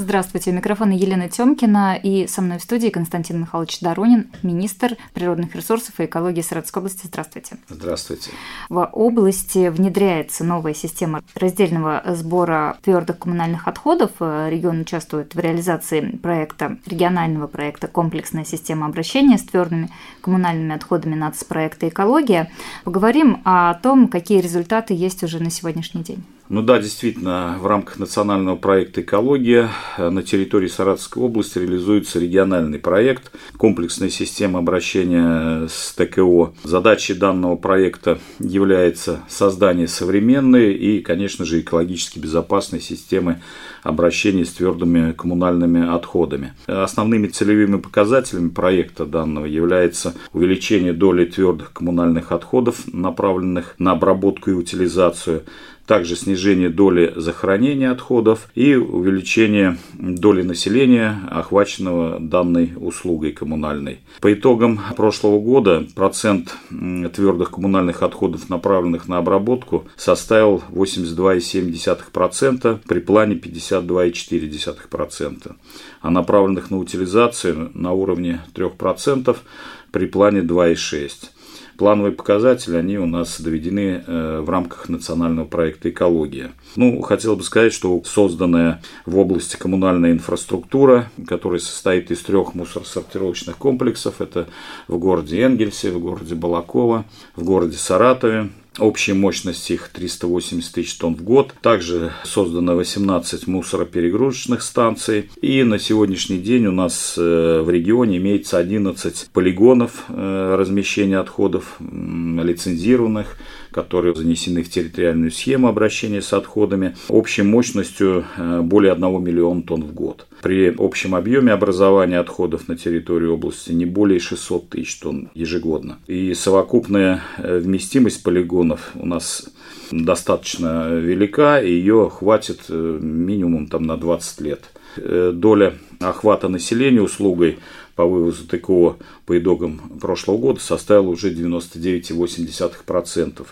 Здравствуйте, у микрофона Елена Тёмкина и со мной в студии Константин Михайлович Доронин, министр природных ресурсов и экологии Саратовской области. Здравствуйте. Здравствуйте. В области внедряется новая система раздельного сбора твердых коммунальных отходов. Регион участвует в реализации проекта, регионального проекта «Комплексная система обращения с твердыми коммунальными отходами нацпроекта «Экология». Поговорим о том, какие результаты есть уже на сегодняшний день. Ну да, действительно, в рамках национального проекта «Экология» на территории Саратовской области реализуется региональный проект «Комплексная система обращения с ТКО». Задачей данного проекта является создание современной и, конечно же, экологически безопасной системы обращения с твердыми коммунальными отходами. Основными целевыми показателями проекта данного является увеличение доли твердых коммунальных отходов, направленных на обработку и утилизацию, также снижение доли захоронения отходов и увеличение доли населения, охваченного данной услугой коммунальной. По итогам прошлого года процент твердых коммунальных отходов, направленных на обработку, составил 82,7% при плане 52,4%, а направленных на утилизацию на уровне 3% при плане 2,6%. Плановые показатели, они у нас доведены э, в рамках национального проекта «Экология». Ну, хотел бы сказать, что созданная в области коммунальная инфраструктура, которая состоит из трех мусоросортировочных комплексов, это в городе Энгельсе, в городе Балакова, в городе Саратове, Общая мощность их 380 тысяч тонн в год. Также создано 18 мусороперегрузочных станций. И на сегодняшний день у нас э, в регионе имеется 11 полигонов э, размещения отходов лицензированных которые занесены в территориальную схему обращения с отходами, общей мощностью э, более 1 миллиона тонн в год. При общем объеме образования отходов на территории области не более 600 тысяч тонн ежегодно. И совокупная э, вместимость полигонов у нас достаточно велика, ее хватит э, минимум там, на 20 лет. Доля охвата населения услугой по вывозу ТКО по итогам прошлого года составила уже 99,8%.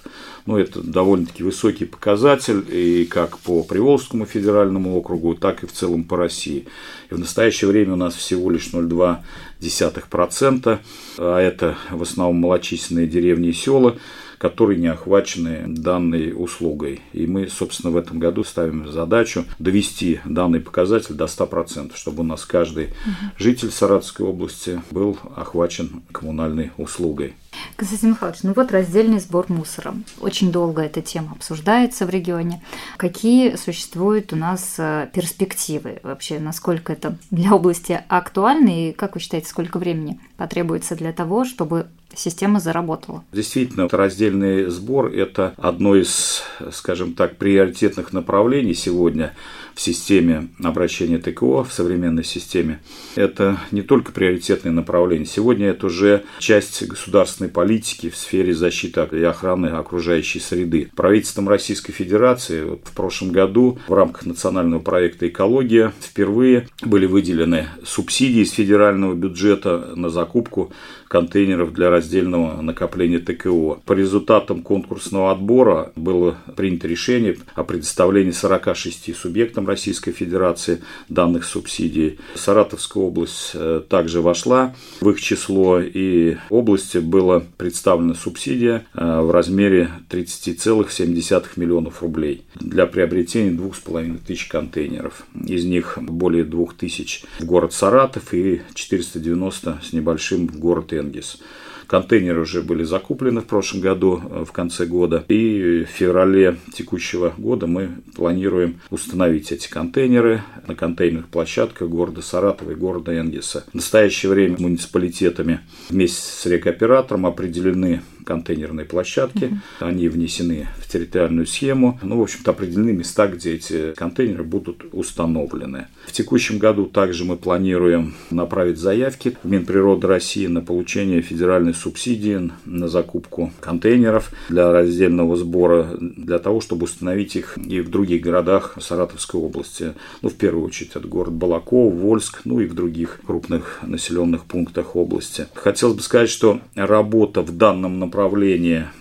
Ну, это довольно-таки высокий показатель и как по Приволжскому федеральному округу, так и в целом по России. И в настоящее время у нас всего лишь 0,2%, а это в основном малочисленные деревни и села, которые не охвачены данной услугой. И мы, собственно, в этом году ставим задачу довести данный показатель до 100%, чтобы у нас каждый житель Саратовской области был охвачен коммунальной услугой. Константин Михайлович, ну вот раздельный сбор мусора. Очень долго эта тема обсуждается в регионе. Какие существуют у нас э, перспективы вообще? Насколько это для области актуально? И как вы считаете, сколько времени потребуется для того, чтобы система заработала. Действительно, раздельный сбор – это одно из, скажем так, приоритетных направлений сегодня в системе обращения ТКО, в современной системе. Это не только приоритетное направление. Сегодня это уже часть государственной политики в сфере защиты и охраны окружающей среды. Правительством Российской Федерации в прошлом году в рамках национального проекта «Экология» впервые были выделены субсидии из федерального бюджета на закупку контейнеров для раздельного накопления ТКО. По результатам конкурсного отбора было принято решение о предоставлении 46 субъектам Российской Федерации данных субсидий. Саратовская область э, также вошла в их число, и области была представлена субсидия э, в размере 30,7 миллионов рублей для приобретения 2,5 тысяч контейнеров. Из них более 2 тысяч в город Саратов и 490 с небольшим в город Тенгиз. Контейнеры уже были закуплены в прошлом году, э, в конце года. И в феврале текущего года мы планируем установить эти контейнеры на контейнерных площадках города Саратова и города Энгиса. В настоящее время муниципалитетами вместе с рекоператором определены контейнерные площадки. Угу. Они внесены в территориальную схему. Ну, в общем-то, определены места, где эти контейнеры будут установлены. В текущем году также мы планируем направить заявки в Минприроды России на получение федеральной субсидии на закупку контейнеров для раздельного сбора, для того, чтобы установить их и в других городах Саратовской области. Ну, в первую очередь, это город Балаков, Вольск, ну и в других крупных населенных пунктах области. Хотелось бы сказать, что работа в данном направлении,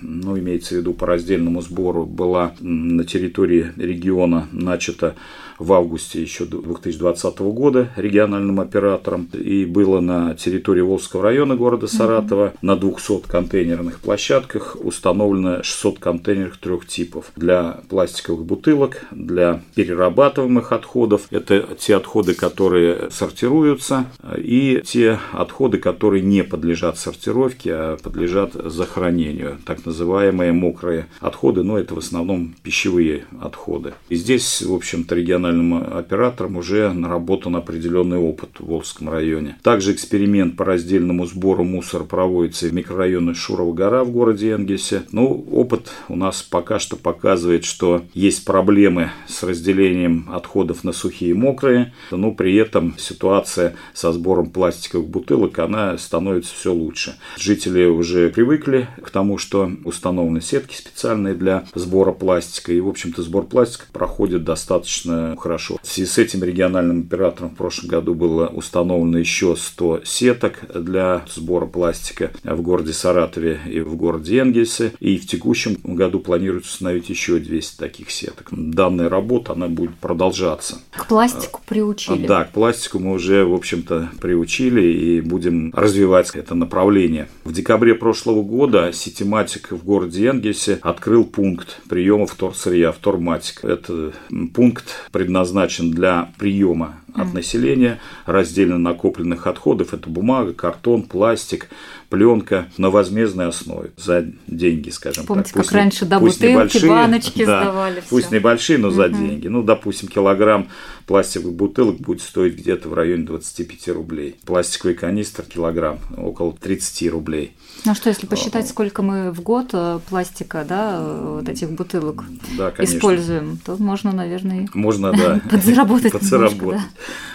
ну, имеется в виду по раздельному сбору, была на территории региона начата в августе еще 2020 года региональным оператором и было на территории Волжского района города Саратова mm-hmm. на 200 контейнерных площадках установлено 600 контейнеров трех типов для пластиковых бутылок, для перерабатываемых отходов. Это те отходы, которые сортируются, и те отходы, которые не подлежат сортировке, а подлежат захоронению. Так называемые мокрые отходы, но это в основном пищевые отходы. И здесь, в общем-то, региональный региональным оператором уже наработан определенный опыт в Волжском районе. Также эксперимент по раздельному сбору мусора проводится в микрорайоне Шурова гора в городе Энгельсе. Ну, опыт у нас пока что показывает, что есть проблемы с разделением отходов на сухие и мокрые, но при этом ситуация со сбором пластиковых бутылок, она становится все лучше. Жители уже привыкли к тому, что установлены сетки специальные для сбора пластика, и, в общем-то, сбор пластика проходит достаточно хорошо. В связи с этим региональным оператором в прошлом году было установлено еще 100 сеток для сбора пластика в городе Саратове и в городе Энгельсе. И в текущем году планируется установить еще 200 таких сеток. Данная работа, она будет продолжаться. К пластику приучили? Да, к пластику мы уже, в общем-то, приучили и будем развивать это направление. В декабре прошлого года Ситиматик в городе Энгельсе открыл пункт приема вторсырья, вторматик. Это пункт, предназначен для приема от населения раздельно накопленных отходов. Это бумага, картон, пластик, пленка на возмездной основе за деньги, скажем Помните, так. Пусть, как раньше, да, пусть бутылки, небольшие, баночки да, сдавали. Пусть все. небольшие, но угу. за деньги. Ну, допустим, килограмм пластиковых бутылок будет стоить где-то в районе 25 рублей. Пластиковый канистр килограмм около 30 рублей. Ну а что, если посчитать, сколько мы в год э, пластика, да, э, вот этих бутылок да, используем, то можно, наверное, можно, да, подзаработать. подзаработать.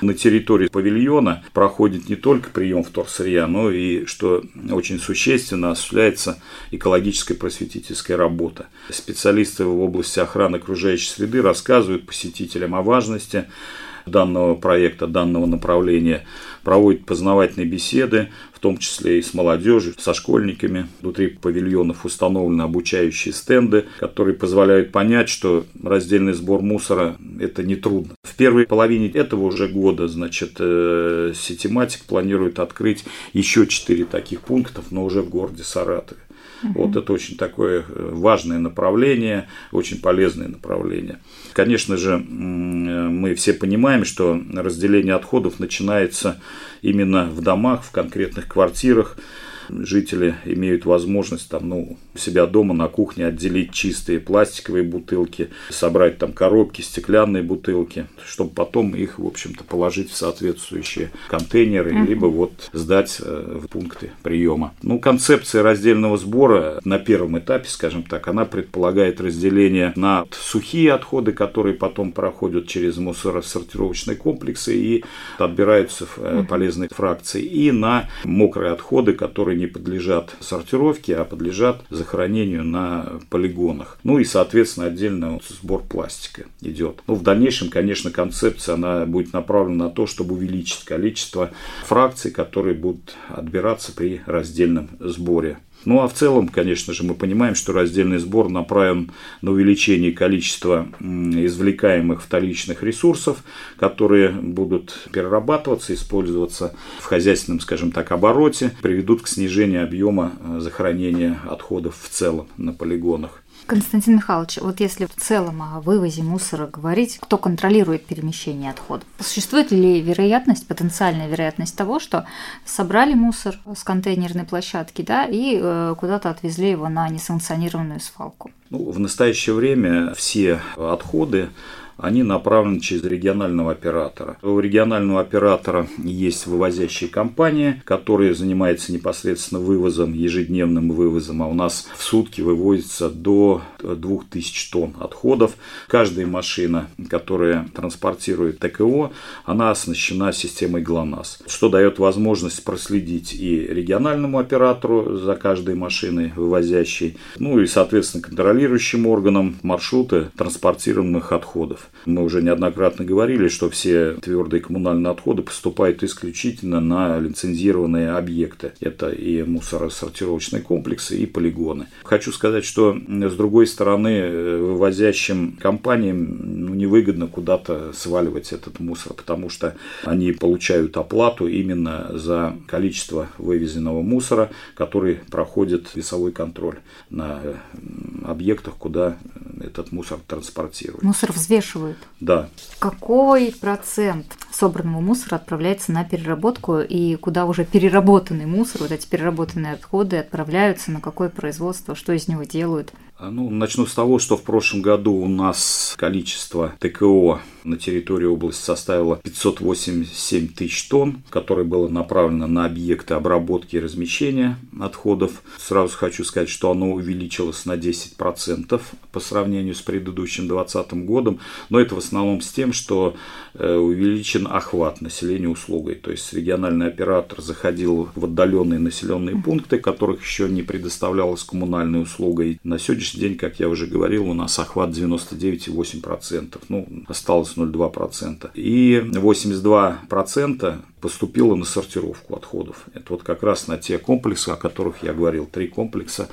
На территории павильона проходит не только прием вторсырья, но и, что очень существенно, осуществляется экологическая просветительская работа. Специалисты в области охраны окружающей среды рассказывают посетителям о важности данного проекта, данного направления, проводят познавательные беседы, в том числе и с молодежью, со школьниками. Внутри павильонов установлены обучающие стенды, которые позволяют понять, что раздельный сбор мусора – это не трудно. В первой половине этого уже года, значит, Ситиматик планирует открыть еще четыре таких пунктов, но уже в городе Саратове. Вот это очень такое э, важное направление, очень полезное направление. Конечно же, мы все понимаем, что разделение отходов начинается именно в домах, в конкретных квартирах жители имеют возможность там, ну, у себя дома на кухне отделить чистые пластиковые бутылки, собрать там коробки, стеклянные бутылки, чтобы потом их, в общем-то, положить в соответствующие контейнеры, uh-huh. либо вот сдать э, в пункты приема. Ну, концепция раздельного сбора на первом этапе, скажем так, она предполагает разделение на сухие отходы, которые потом проходят через мусоросортировочные комплексы и отбираются uh-huh. полезные фракции, и на мокрые отходы, которые не подлежат сортировке, а подлежат захоронению на полигонах. Ну и, соответственно, отдельно вот сбор пластика идет. Ну, в дальнейшем, конечно, концепция она будет направлена на то, чтобы увеличить количество фракций, которые будут отбираться при раздельном сборе ну а в целом, конечно же, мы понимаем, что раздельный сбор направлен на увеличение количества извлекаемых вторичных ресурсов, которые будут перерабатываться, использоваться в хозяйственном, скажем так, обороте, приведут к снижению объема э, захоронения отходов в целом на полигонах. Константин Михайлович, вот если в целом о вывозе мусора говорить, кто контролирует перемещение отходов? Существует ли вероятность, потенциальная вероятность того, что собрали мусор с контейнерной площадки да, и э, куда-то отвезли его на несанкционированную свалку? Ну, в настоящее время все отходы они направлены через регионального оператора. У регионального оператора есть вывозящие компании, которые занимаются непосредственно вывозом, ежедневным вывозом, а у нас в сутки вывозится до 2000 тонн отходов. Каждая машина, которая транспортирует ТКО, она оснащена системой ГЛОНАСС, что дает возможность проследить и региональному оператору за каждой машиной вывозящей, ну и, соответственно, контролирующим органам маршруты транспортируемых отходов. Мы уже неоднократно говорили, что все твердые коммунальные отходы поступают исключительно на лицензированные объекты. Это и мусоросортировочные комплексы, и полигоны. Хочу сказать, что с другой стороны, вывозящим компаниям ну, невыгодно куда-то сваливать этот мусор, потому что они получают оплату именно за количество вывезенного мусора, который проходит весовой контроль на объектах, куда этот мусор транспортируют. Мусор взвешивают? Да. Какой процент собранного мусора отправляется на переработку и куда уже переработанный мусор, вот эти переработанные отходы отправляются, на какое производство, что из него делают? А, ну, начну с того, что в прошлом году у нас количество ТКО на территории области составило 587 тысяч тонн, которое было направлено на объекты обработки и размещения отходов. Сразу хочу сказать, что оно увеличилось на 10% по сравнению с предыдущим 2020 годом, но это в основном с тем, что э, увеличен охват населения услугой. То есть региональный оператор заходил в отдаленные населенные пункты, которых еще не предоставлялась коммунальная услуга. И на сегодняшний день, как я уже говорил, у нас охват 99,8%. Ну, осталось 0,2%. И 82% поступило на сортировку отходов. Это вот как раз на те комплексы, о которых я говорил. Три комплекса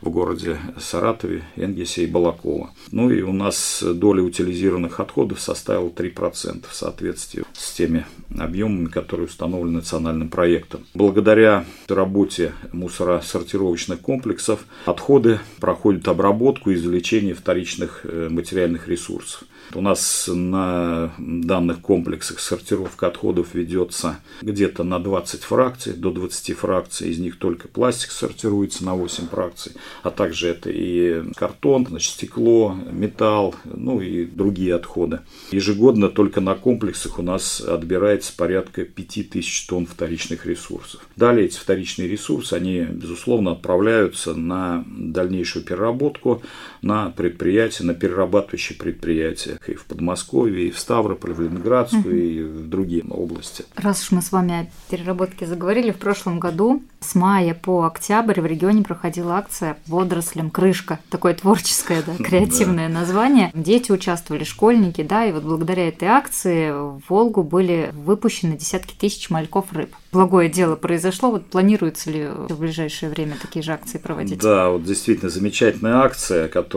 в городе Саратове, Энгесе и Балакова. Ну и у нас доля утилизированных отходов составила 3% в соответствии с теми объемами, которые установлены национальным проектом. Благодаря работе мусоросортировочных комплексов отходы проходят обработку и извлечение вторичных э, материальных ресурсов. У нас на данных комплексах сортировка отходов ведется где-то на 20 фракций, до 20 фракций, из них только пластик сортируется на 8 фракций, а также это и картон, значит, стекло, металл, ну и другие отходы. Ежегодно только на комплексах у нас отбирается порядка 5000 тонн вторичных ресурсов. Далее эти вторичные ресурсы, они, безусловно, отправляются на дальнейшую переработку на предприятия, на перерабатывающие предприятия и в Подмосковье, и в Ставрополе, в Ленинградскую, и в другие области. Раз уж мы с вами о переработке заговорили, в прошлом году с мая по октябрь в регионе проходила акция «Водорослям крышка». Такое творческое, да, креативное название. Дети участвовали, школьники, да, и вот благодаря этой акции в Волгу были выпущены десятки тысяч мальков рыб. Благое дело произошло. Вот планируется ли в ближайшее время такие же акции проводить? Да, вот действительно замечательная акция, которая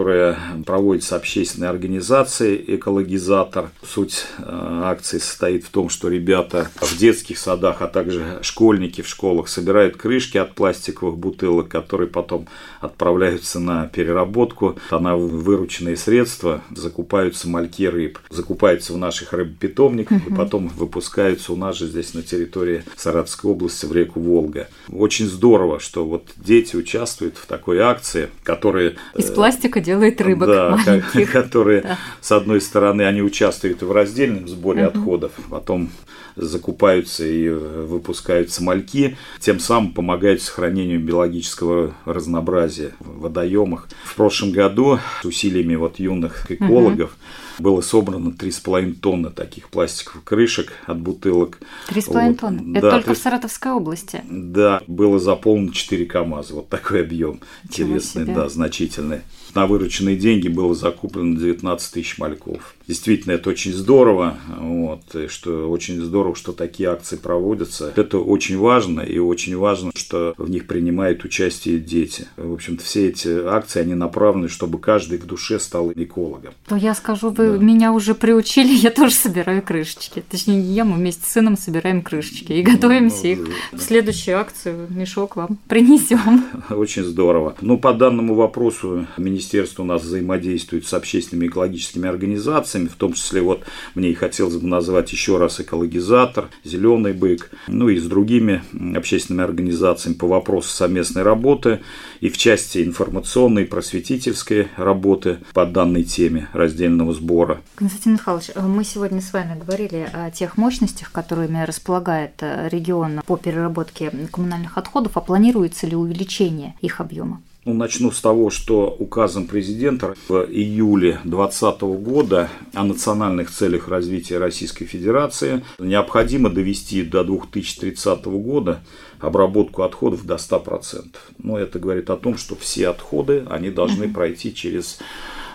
проводится общественной организацией «Экологизатор». Суть э, акции состоит в том, что ребята в детских садах, а также школьники в школах собирают крышки от пластиковых бутылок, которые потом отправляются на переработку. А на вырученные средства закупаются мальки рыб. Закупаются в наших рыбопитомниках угу. и потом выпускаются у нас же здесь на территории Саратовской области в реку Волга. Очень здорово, что вот дети участвуют в такой акции, которые... Из пластика делает рыбок да, маленьких. которые, да. с одной стороны, они участвуют в раздельном сборе угу. отходов, потом закупаются и выпускаются мальки, тем самым помогают сохранению биологического разнообразия в водоемах. В прошлом году с усилиями вот юных экологов угу было собрано 3,5 тонны таких пластиковых крышек от бутылок. 3,5 вот. тонны? Да, Это только 3... в Саратовской области? Да, было заполнено 4 КАМАЗа. Вот такой объем интересный, да, значительный. На вырученные деньги было закуплено 19 тысяч мальков. Действительно, это очень здорово, вот, и что очень здорово, что такие акции проводятся. Это очень важно, и очень важно, что в них принимают участие дети. В общем-то, все эти акции, они направлены, чтобы каждый в душе стал экологом. То я скажу, вы да. меня уже приучили, я тоже собираю крышечки. Точнее, не я, мы вместе с сыном собираем крышечки и готовимся ну, их да. в следующую акцию. Мешок вам принесем. Очень здорово. Ну, по данному вопросу министерство у нас взаимодействует с общественными экологическими организациями, организациями, в том числе вот мне и хотелось бы назвать еще раз экологизатор, зеленый бык, ну и с другими общественными организациями по вопросу совместной работы и в части информационной, просветительской работы по данной теме раздельного сбора. Константин Михайлович, мы сегодня с вами говорили о тех мощностях, которыми располагает э, регион по переработке коммунальных отходов, а планируется ли увеличение их объема? Ну, начну с того, что указом президента в июле 2020 года о национальных целях развития Российской Федерации необходимо довести до 2030 года обработку отходов до 100%. Но это говорит о том, что все отходы, они должны пройти через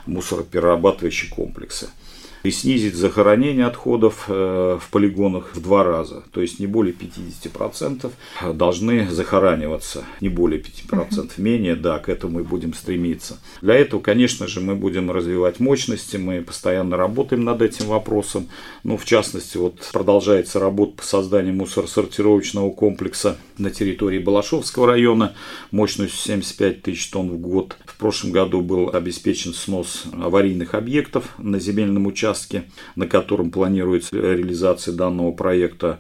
мусороперерабатывающие комплексы и снизить захоронение отходов э, в полигонах в два раза. То есть не более 50% должны захораниваться, не более 5%, менее, да, к этому и будем стремиться. Для этого, конечно же, мы будем развивать мощности, мы постоянно работаем над этим вопросом. Ну, в частности, вот продолжается работа по созданию мусоросортировочного комплекса на территории Балашовского района мощностью 75 тысяч тонн в год. В прошлом году был обеспечен снос аварийных объектов на земельном участке на котором планируется реализация данного проекта.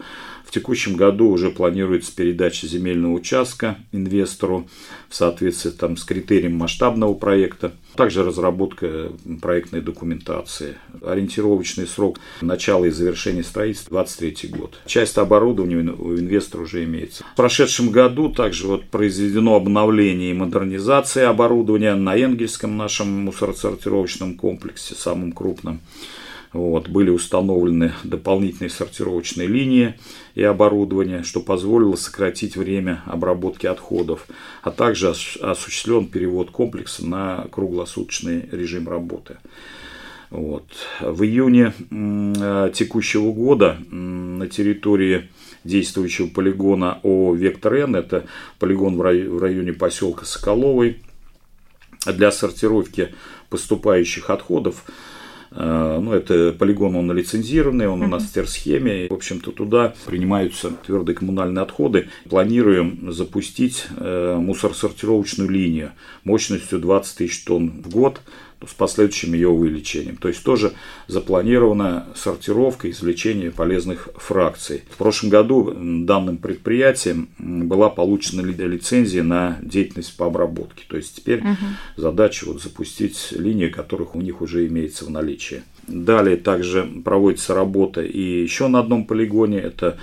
В текущем году уже планируется передача земельного участка инвестору в соответствии там, с критерием масштабного проекта. Также разработка проектной документации. Ориентировочный срок начала и завершения строительства 2023 год. Часть оборудования у инвестора уже имеется. В прошедшем году также вот произведено обновление и модернизация оборудования на Энгельском нашем мусоросортировочном комплексе, самом крупном. Вот, были установлены дополнительные сортировочные линии и оборудование, что позволило сократить время обработки отходов, а также осуществлен перевод комплекса на круглосуточный режим работы. Вот. В июне текущего года на территории действующего полигона ООО «Вектор-Н», это полигон в районе поселка Соколовой, для сортировки поступающих отходов Э, ну, это полигон, он лицензированный, он у нас в терсхеме. В общем-то, туда принимаются твердые коммунальные отходы. Планируем запустить э, мусоросортировочную линию мощностью 20 тысяч тонн в год с последующим ее увеличением. То есть тоже запланирована сортировка, извлечение полезных фракций. В прошлом году данным предприятием была получена лицензия на деятельность по обработке. То есть теперь угу. задача вот запустить линии, которых у них уже имеется в наличии. Далее также проводится работа и еще на одном полигоне. Это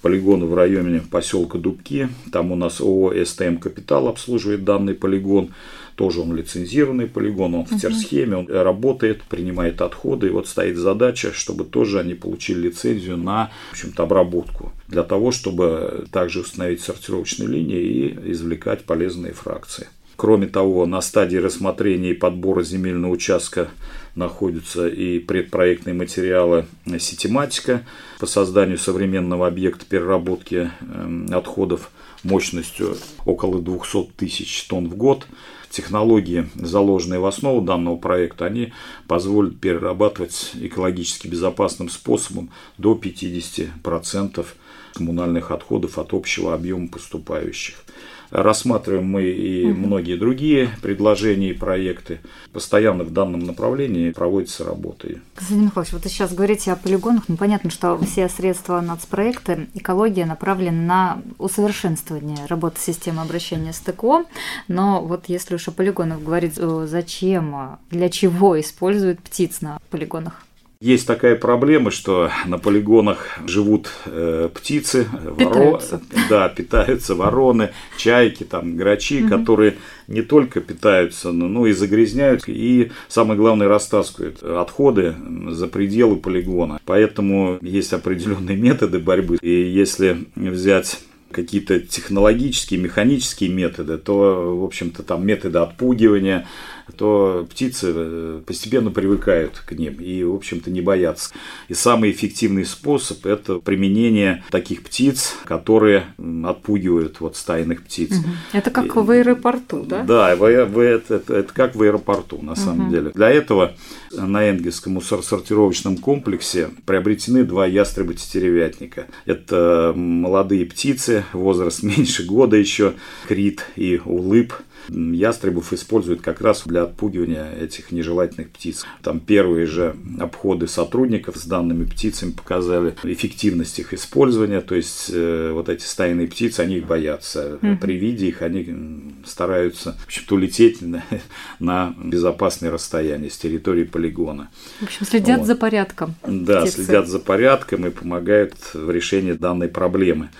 полигон в районе поселка Дубки. Там у нас ООО «СТМ Капитал» обслуживает данный полигон. Тоже он лицензированный полигон, он в терсхеме, он работает, принимает отходы. И вот стоит задача, чтобы тоже они получили лицензию на в общем-то, обработку. Для того, чтобы также установить сортировочные линии и извлекать полезные фракции. Кроме того, на стадии рассмотрения и подбора земельного участка находятся и предпроектные материалы «Ситематика» по созданию современного объекта переработки эм, отходов мощностью около 200 тысяч тонн в год – технологии, заложенные в основу данного проекта, они позволят перерабатывать экологически безопасным способом до 50% коммунальных отходов от общего объема поступающих. Рассматриваем мы и многие другие предложения и проекты. Постоянно в данном направлении проводится работа. Константин Михайлович, вот вы сейчас говорите о полигонах. Ну, понятно, что все средства нацпроекта «Экология» направлены на усовершенствование работы системы обращения с ТКО. Но вот если уж о полигонах говорить, зачем, для чего используют птиц на полигонах? Есть такая проблема, что на полигонах живут э, птицы, питаются. Воро... да, питаются вороны, чайки, там, грачи, угу. которые не только питаются, но, но и загрязняют, и самое главное растаскивают отходы за пределы полигона. Поэтому есть определенные методы борьбы. И если взять какие-то технологические, механические методы, то, в общем-то, там методы отпугивания, то птицы э, постепенно привыкают к ним и, в общем-то, не боятся. И самый эффективный способ – это применение таких птиц, которые отпугивают вот стайных птиц. Это как и, в аэропорту, да? Да, в, в, это, это, это как в аэропорту, на самом угу. деле. Для этого на Энгельском мусоросортировочном комплексе приобретены два ястреба-тетеревятника. Это молодые птицы, возраст меньше года еще, крит и улыб. Ястребов используют как раз для отпугивания этих нежелательных птиц. Там первые же обходы сотрудников с данными птицами показали эффективность их использования, то есть э, вот эти стайные птицы, они их боятся. Mm-hmm. При виде их они стараются в общем-то, улететь на, на безопасное расстояние с территории полигона. В общем, следят вот. за порядком. Да, птицы. следят за порядком и помогают в решении данной проблемы.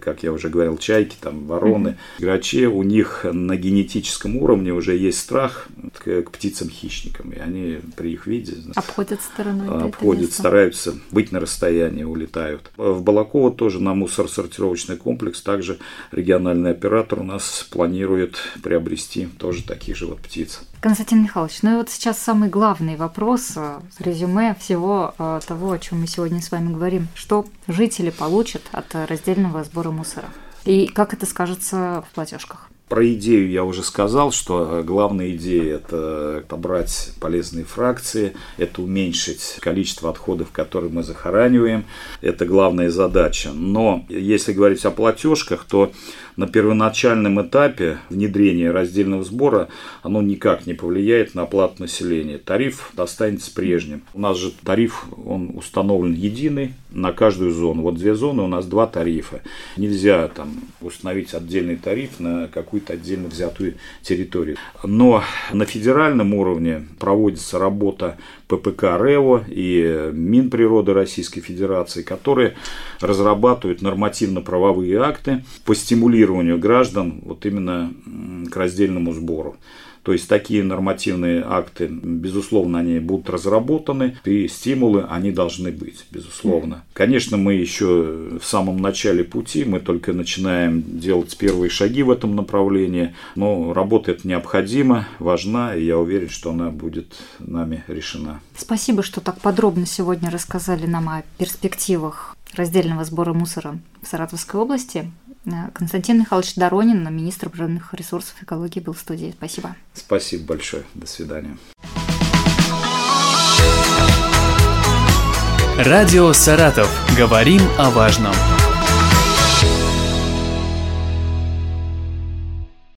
Как я уже говорил, чайки, там, вороны, mm-hmm. грачи, у них на генетическом уровне уже есть страх к, к птицам-хищникам, и они при их виде обходят стороной. Обходят, стараются быть на расстоянии, улетают. В Балаково тоже на мусоросортировочный комплекс также региональный оператор у нас планирует приобрести тоже таких же вот птиц. Константин Михайлович, ну и вот сейчас самый главный вопрос, э, резюме всего э, того, о чем мы сегодня с вами говорим. Что жители получат от раздельного сбора мусора? И как это скажется в платежках? Про идею я уже сказал, что главная идея – это отобрать полезные фракции, это уменьшить количество отходов, которые мы захораниваем. Это главная задача. Но если говорить о платежках, то на первоначальном этапе внедрения раздельного сбора оно никак не повлияет на оплату населения. Тариф останется прежним. У нас же тариф, он установлен единый на каждую зону. Вот две зоны, у нас два тарифа. Нельзя там установить отдельный тариф на какую-то отдельно взятую территорию. Но на федеральном уровне проводится работа ППК РЭО и Минприроды Российской Федерации, которые разрабатывают нормативно-правовые акты по стимулированию граждан вот именно к раздельному сбору. То есть такие нормативные акты, безусловно, они будут разработаны, и стимулы, они должны быть, безусловно. Конечно, мы еще в самом начале пути, мы только начинаем делать первые шаги в этом направлении, но работа эта необходима, важна, и я уверен, что она будет нами решена. Спасибо, что так подробно сегодня рассказали нам о перспективах раздельного сбора мусора в Саратовской области. Э, Константин Михайлович Доронин, министр природных ресурсов и экологии, был в студии. Спасибо. Спасибо большое. До свидания. Радио «Саратов». Говорим о важном.